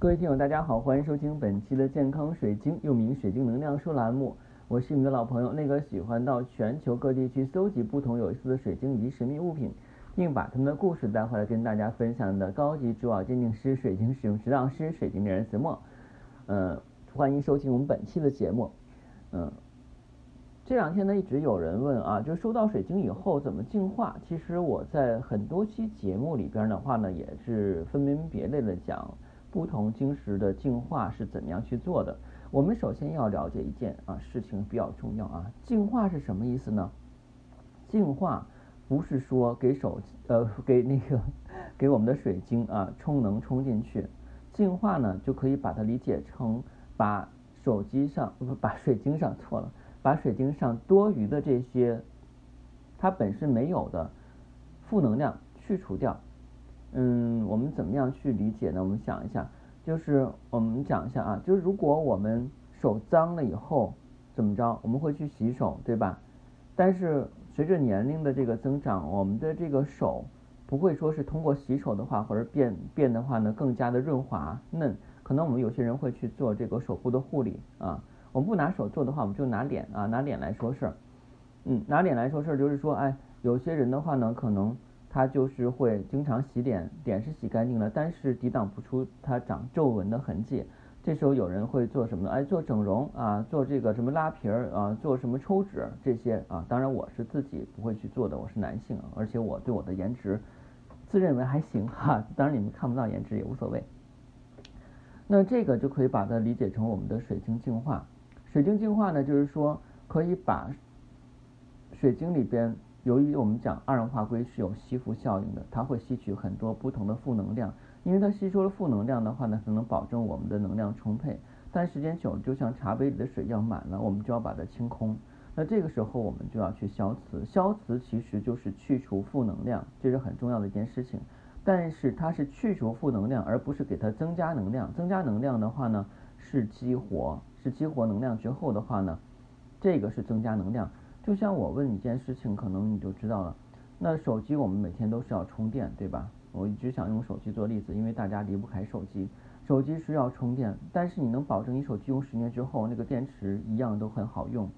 各位听友，大家好，欢迎收听本期的健康水晶，又名水晶能量书栏目。我是你们的老朋友，那个喜欢到全球各地去搜集不同有意思的水晶以及神秘物品，并把他们的故事带回来跟大家分享的高级珠宝鉴定师、水晶使用指导师、水晶猎人子墨。嗯，欢迎收听我们本期的节目。嗯，这两天呢，一直有人问啊，就收到水晶以后怎么净化？其实我在很多期节目里边的话呢，也是分门别类的讲。不同晶石的净化是怎么样去做的？我们首先要了解一件啊事情比较重要啊，净化是什么意思呢？净化不是说给手呃给那个 给我们的水晶啊充能充进去，净化呢就可以把它理解成把手机上不把水晶上错了，把水晶上多余的这些它本身没有的负能量去除掉。嗯，我们怎么样去理解呢？我们想一下，就是我们讲一下啊，就是如果我们手脏了以后怎么着，我们会去洗手，对吧？但是随着年龄的这个增长，我们的这个手不会说是通过洗手的话，或者变变的话呢，更加的润滑嫩。可能我们有些人会去做这个手部的护理啊。我们不拿手做的话，我们就拿脸啊，拿脸来说事儿。嗯，拿脸来说事儿，就是说，哎，有些人的话呢，可能。他就是会经常洗脸，脸是洗干净了，但是抵挡不出它长皱纹的痕迹。这时候有人会做什么呢？哎，做整容啊，做这个什么拉皮儿啊，做什么抽脂这些啊。当然我是自己不会去做的，我是男性，而且我对我的颜值自认为还行哈。当然你们看不到颜值也无所谓。那这个就可以把它理解成我们的水晶净化。水晶净化呢，就是说可以把水晶里边。由于我们讲二氧化硅是有吸附效应的，它会吸取很多不同的负能量，因为它吸收了负能量的话呢，才能保证我们的能量充沛。但时间久了，就像茶杯里的水要满了，我们就要把它清空。那这个时候我们就要去消磁，消磁其实就是去除负能量，这是很重要的一件事情。但是它是去除负能量，而不是给它增加能量。增加能量的话呢，是激活，是激活能量之后的话呢，这个是增加能量。就像我问你一件事情，可能你就知道了。那手机我们每天都是要充电，对吧？我一直想用手机做例子，因为大家离不开手机。手机是要充电，但是你能保证你手机用十年之后那个电池一样都很好用？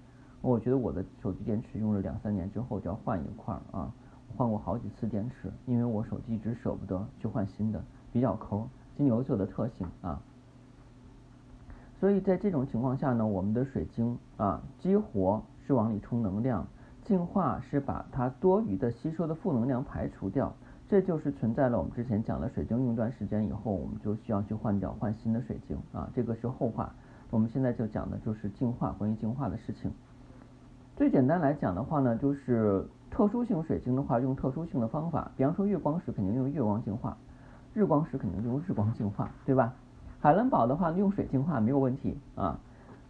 我觉得我的手机电池用了两三年之后就要换一块儿啊，换过好几次电池，因为我手机一直舍不得去换新的，比较抠，金牛座的特性啊。所以在这种情况下呢，我们的水晶啊激活。是往里充能量，净化是把它多余的吸收的负能量排除掉，这就是存在了我们之前讲的水晶用一段时间以后，我们就需要去换掉换新的水晶啊，这个是后话。我们现在就讲的就是净化，关于净化的事情。最简单来讲的话呢，就是特殊性水晶的话，用特殊性的方法，比方说月光石肯定用月光净化，日光石肯定用日光净化，对吧？海蓝宝的话用水净化没有问题啊。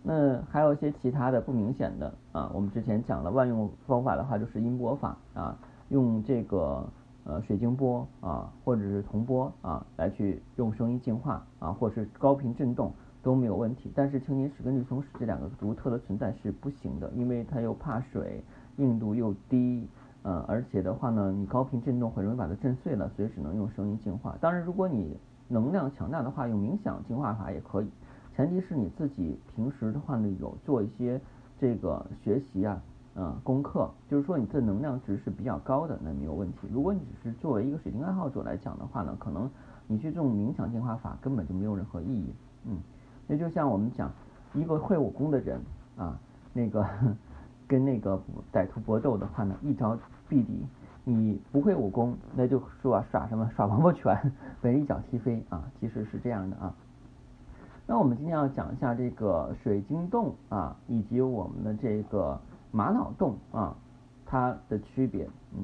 那还有一些其他的不明显的啊，我们之前讲了万用方法的话，就是音波法啊，用这个呃水晶波啊，或者是铜波啊，来去用声音净化啊，或者是高频振动都没有问题。但是青金石跟绿松石这两个独特的存在是不行的，因为它又怕水，硬度又低，呃，而且的话呢，你高频振动很容易把它震碎了，所以只能用声音净化。当然，如果你能量强大的话，用冥想净化法也可以。前提是你自己平时的话呢，有做一些这个学习啊，嗯，功课，就是说你的能量值是比较高的，那没有问题。如果你只是作为一个水晶爱好者来讲的话呢，可能你去这种冥想净化法根本就没有任何意义，嗯。那就像我们讲一个会武功的人啊，那个 跟那个歹徒搏斗的话呢，一招毙敌。你不会武功，那就说耍什么耍王八拳，被人一脚踢飞啊，其实是这样的啊。那我们今天要讲一下这个水晶洞啊，以及我们的这个玛瑙洞啊，它的区别。嗯，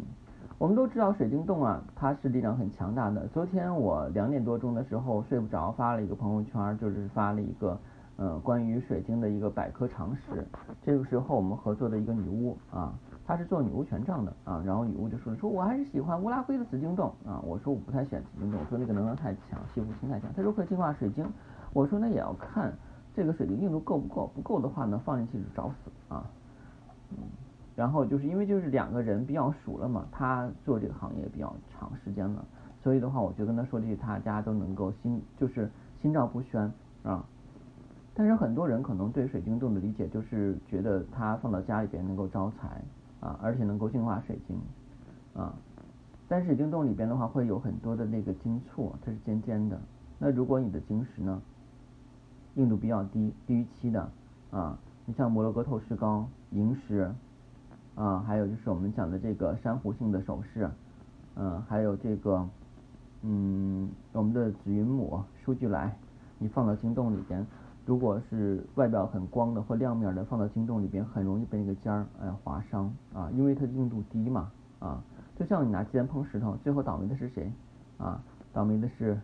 我们都知道水晶洞啊，它是力量很强大的。昨天我两点多钟的时候睡不着，发了一个朋友圈，就是发了一个呃关于水晶的一个百科常识。这个时候我们合作的一个女巫啊，她是做女巫权杖的啊，然后女巫就说说我还是喜欢乌拉圭的紫晶洞啊，我说我不太喜欢紫晶洞，我说那个能量太强，吸附性太强。她说可以净化水晶。我说那也要看这个水晶硬度够不够，不够的话呢，放进去就找死啊。嗯，然后就是因为就是两个人比较熟了嘛，他做这个行业比较长时间了，所以。的话，我就跟他说这些，大家都能够心就是心照不宣啊。但是很多人可能对水晶洞的理解就是觉得它放到家里边能够招财啊，而且能够净化水晶啊。但是水晶洞里边的话会有很多的那个晶簇，它是尖尖的。那如果你的晶石呢，硬度比较低，低于七的啊，你像摩洛哥透石膏、萤石啊，还有就是我们讲的这个珊瑚性的首饰，嗯，还有这个嗯我们的紫云母、舒俱来，你放到晶洞里边，如果是外表很光的或亮面的，放到晶洞里边很容易被那个尖儿哎划伤啊，因为它硬度低嘛啊。就像你拿鸡蛋碰石头，最后倒霉的是谁？啊，倒霉的是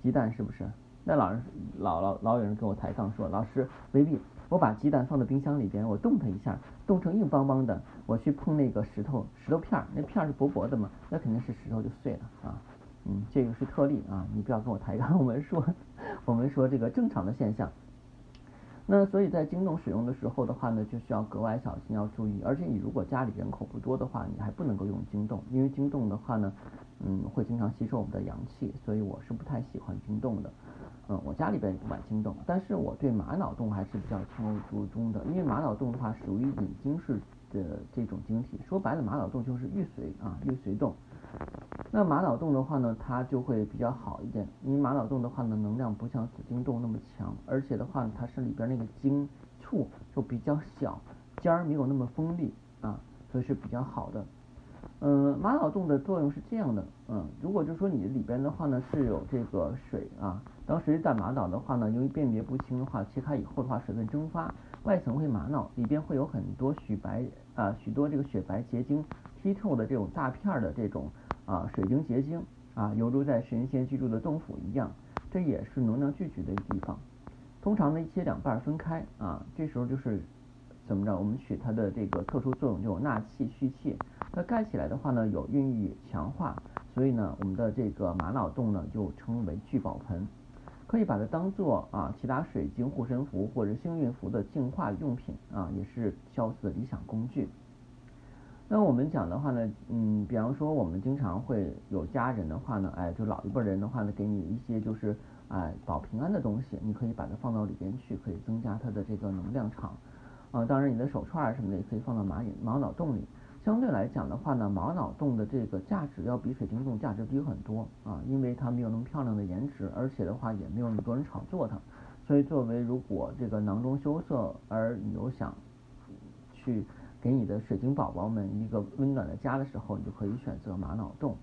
鸡蛋，是不是？那老人老老老有人跟我抬杠说，老师，威力，我把鸡蛋放在冰箱里边，我冻它一下，冻成硬邦邦的，我去碰那个石头，石头片儿，那片儿是薄薄的嘛，那肯定是石头就碎了啊。嗯，这个是特例啊，你不要跟我抬杠，我们说我们说这个正常的现象。那所以在京洞使用的时候的话呢，就需要格外小心，要注意。而且你如果家里人口不多的话，你还不能够用京洞，因为京洞的话呢，嗯，会经常吸收我们的阳气，所以我是不太喜欢京洞的。嗯，我家里边也不买京洞，但是我对玛瑙洞还是比较情有独钟的，因为玛瑙洞的话属于隐晶式的这种晶体，说白了玛瑙洞就是玉髓啊，玉髓洞。那玛瑙洞的话呢，它就会比较好一点。因为玛瑙洞的话呢，能量不像紫晶洞那么强，而且的话，它是里边那个晶簇就比较小，尖儿没有那么锋利啊，所以是比较好的。嗯，玛瑙洞的作用是这样的，嗯，如果就说你里边的话呢是有这个水啊，当时在玛瑙的话呢，由于辨别不清的话，切开以后的话，水分蒸发，外层会玛瑙，里边会有很多许白啊，许多这个雪白结晶。剔透的这种大片的这种啊水晶结晶啊，犹如在神仙居住的洞府一样，这也是能量聚集的一个地方。通常呢，一切两半分开啊，这时候就是怎么着？我们取它的这个特殊作用，就纳气蓄气。那盖起来的话呢，有孕育强化，所以呢，我们的这个玛瑙洞呢就称为聚宝盆，可以把它当做啊其他水晶护身符或者幸运符的净化用品啊，也是消磁的理想工具。那我们讲的话呢，嗯，比方说我们经常会有家人的话呢，哎，就老一辈人的话呢，给你一些就是哎保平安的东西，你可以把它放到里边去，可以增加它的这个能量场。啊，当然你的手串什么的也可以放到玛隐玛瑙洞里。相对来讲的话呢，玛瑙洞的这个价值要比水晶洞价值低很多啊，因为它没有那么漂亮的颜值，而且的话也没有那么多人炒作它。所以作为如果这个囊中羞涩而你又想去。给你的水晶宝宝们一个温暖的家的时候，你就可以选择玛瑙洞。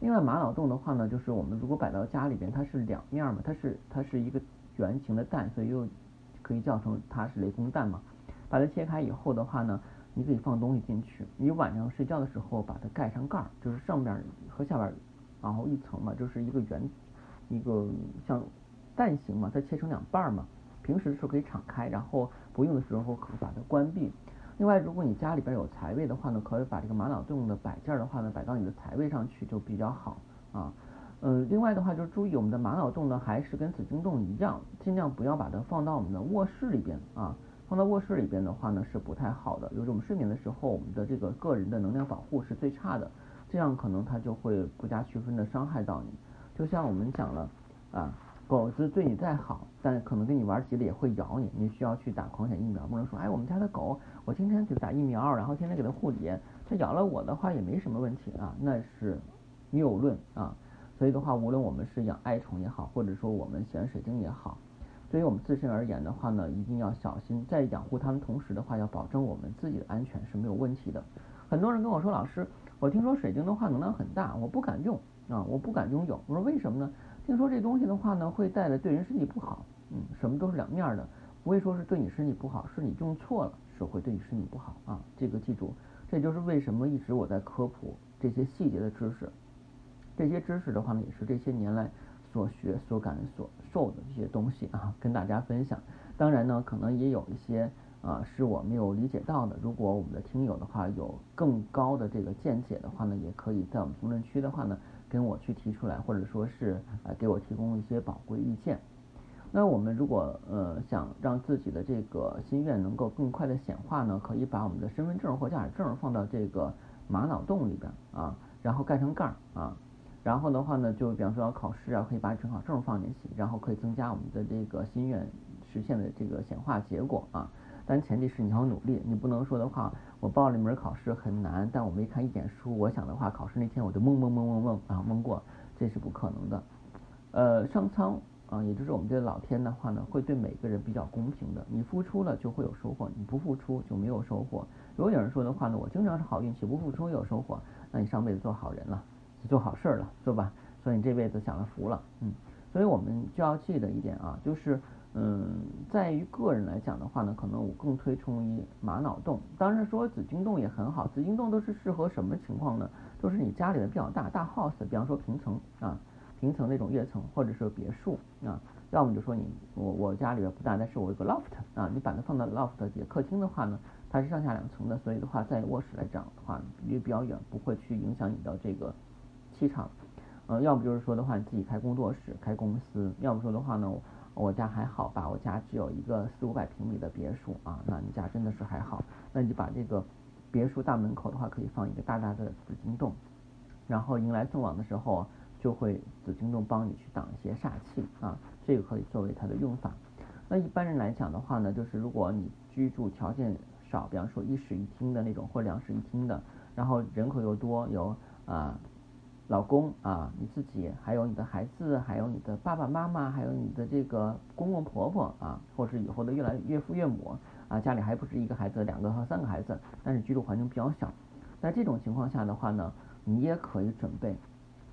另外，玛瑙洞的话呢，就是我们如果摆到家里边，它是两面嘛，它是它是一个圆形的蛋，所以又可以叫成它是雷公蛋嘛。把它切开以后的话呢，你可以放东西进去。你晚上睡觉的时候把它盖上盖儿，就是上边和下边然后一层嘛，就是一个圆一个像蛋形嘛，它切成两半嘛。平时的时候可以敞开，然后不用的时候可把它关闭。另外，如果你家里边有财位的话呢，可以把这个玛瑙洞的摆件的话呢，摆到你的财位上去就比较好啊。嗯，另外的话就是注意我们的玛瑙洞呢，还是跟紫晶洞一样，尽量不要把它放到我们的卧室里边啊。放到卧室里边的话呢，是不太好的。由于我们睡眠的时候，我们的这个个人的能量保护是最差的，这样可能它就会不加区分的伤害到你。就像我们讲了啊。狗子对你再好，但可能跟你玩急了也会咬你，你需要去打狂犬疫苗。不能说，哎，我们家的狗，我天天给它打疫苗，然后天天给它护理，它咬了我的话也没什么问题啊，那是谬论啊。所以的话，无论我们是养爱宠也好，或者说我们选水晶也好，对于我们自身而言的话呢，一定要小心，在养护它们同时的话，要保证我们自己的安全是没有问题的。很多人跟我说，老师，我听说水晶的话能量很大，我不敢用啊，我不敢拥有。我说为什么呢？听说这东西的话呢，会带来对人身体不好。嗯，什么都是两面的，不会说是对你身体不好，是你用错了，是会对你身体不好啊。这个记住，这就是为什么一直我在科普这些细节的知识。这些知识的话呢，也是这些年来所学、所感、所受的这些东西啊，跟大家分享。当然呢，可能也有一些啊是我没有理解到的。如果我们的听友的话有更高的这个见解的话呢，也可以在我们评论区的话呢。跟我去提出来，或者说是啊给我提供一些宝贵意见。那我们如果呃想让自己的这个心愿能够更快的显化呢，可以把我们的身份证或驾驶证放到这个玛瑙洞里边啊，然后盖上盖儿啊。然后的话呢，就比方说要考试啊，可以把准考证放进去，然后可以增加我们的这个心愿实现的这个显化结果啊。但前提是你要努力，你不能说的话，我报了一门考试很难，但我没看一点书，我想的话，考试那天我就蒙蒙蒙蒙蒙啊蒙过，这是不可能的。呃，上苍啊，也就是我们这老天的话呢，会对每个人比较公平的，你付出了就会有收获，你不付出就没有收获。如果有人说的话呢，我经常是好运气，不付出有收获，那你上辈子做好人了。做好事儿了，是吧？所以你这辈子享了福了，嗯，所以我们就要记得一点啊，就是，嗯，在于个人来讲的话呢，可能我更推崇于玛瑙洞。当然说紫金洞也很好，紫金洞都是适合什么情况呢？都是你家里的比较大，大 house，比方说平层啊，平层那种跃层，或者是别墅啊，要么就说你我我家里边不大，但是我有个 loft 啊，你把它放到 loft 的客厅的话呢，它是上下两层的，所以的话在卧室来讲的话离比较远，不会去影响你的这个。气场，呃，要不就是说的话，你自己开工作室、开公司；要不说的话呢，我家还好吧，我家只有一个四五百平米的别墅啊，那你家真的是还好，那你就把这个别墅大门口的话，可以放一个大大的紫金洞，然后迎来送往的时候，就会紫金洞帮你去挡一些煞气啊，这个可以作为它的用法。那一般人来讲的话呢，就是如果你居住条件少，比方说一室一厅的那种，或两室一厅的，然后人口又多，有啊。老公啊，你自己，还有你的孩子，还有你的爸爸妈妈，还有你的这个公公婆婆啊，或者是以后的越来岳父岳母啊，家里还不止一个孩子，两个和三个孩子，但是居住环境比较小。在这种情况下的话呢，你也可以准备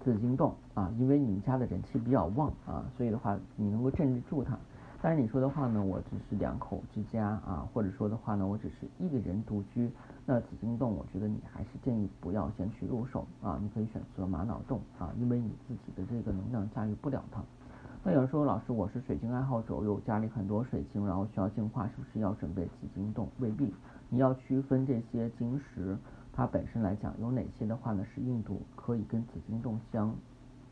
紫金洞啊，因为你们家的人气比较旺啊，所以的话你能够镇得住它。但是你说的话呢，我只是两口之家啊，或者说的话呢，我只是一个人独居，那紫金洞，我觉得你还是建议不要先去入手啊，你可以选择玛瑙洞啊，因为你自己的这个能量驾驭不了它。那有人说，老师，我是水晶爱好者，我有家里很多水晶，然后需要净化，是不是要准备紫金洞？未必，你要区分这些晶石，它本身来讲有哪些的话呢，是硬度可以跟紫金洞相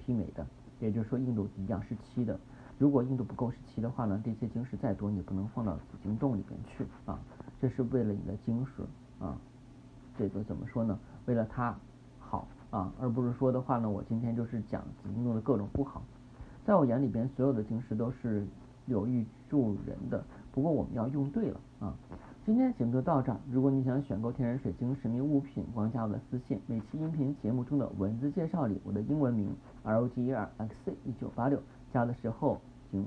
媲美的，也就是说硬度一样是七的。如果硬度不够十七的话呢，这些晶石再多，你不能放到紫金洞里边去啊。这是为了你的晶石啊，这个怎么说呢？为了它好啊，而不是说的话呢，我今天就是讲紫金洞的各种不好。在我眼里边，所有的晶石都是有益助人的，不过我们要用对了啊。今天节目就到这儿。如果你想选购天然水晶神秘物品，光加我的私信。每期音频节目中的文字介绍里，我的英文名 R O G E R X C 一九八六加的时候。请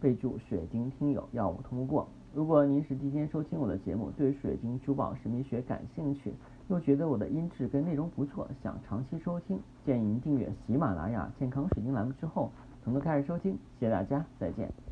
备注“水晶听友”，要我通过。如果您是第一天收听我的节目，对水晶珠宝神秘学感兴趣，又觉得我的音质跟内容不错，想长期收听，建议您订阅喜马拉雅健康水晶栏目之后，从头开始收听。谢谢大家，再见。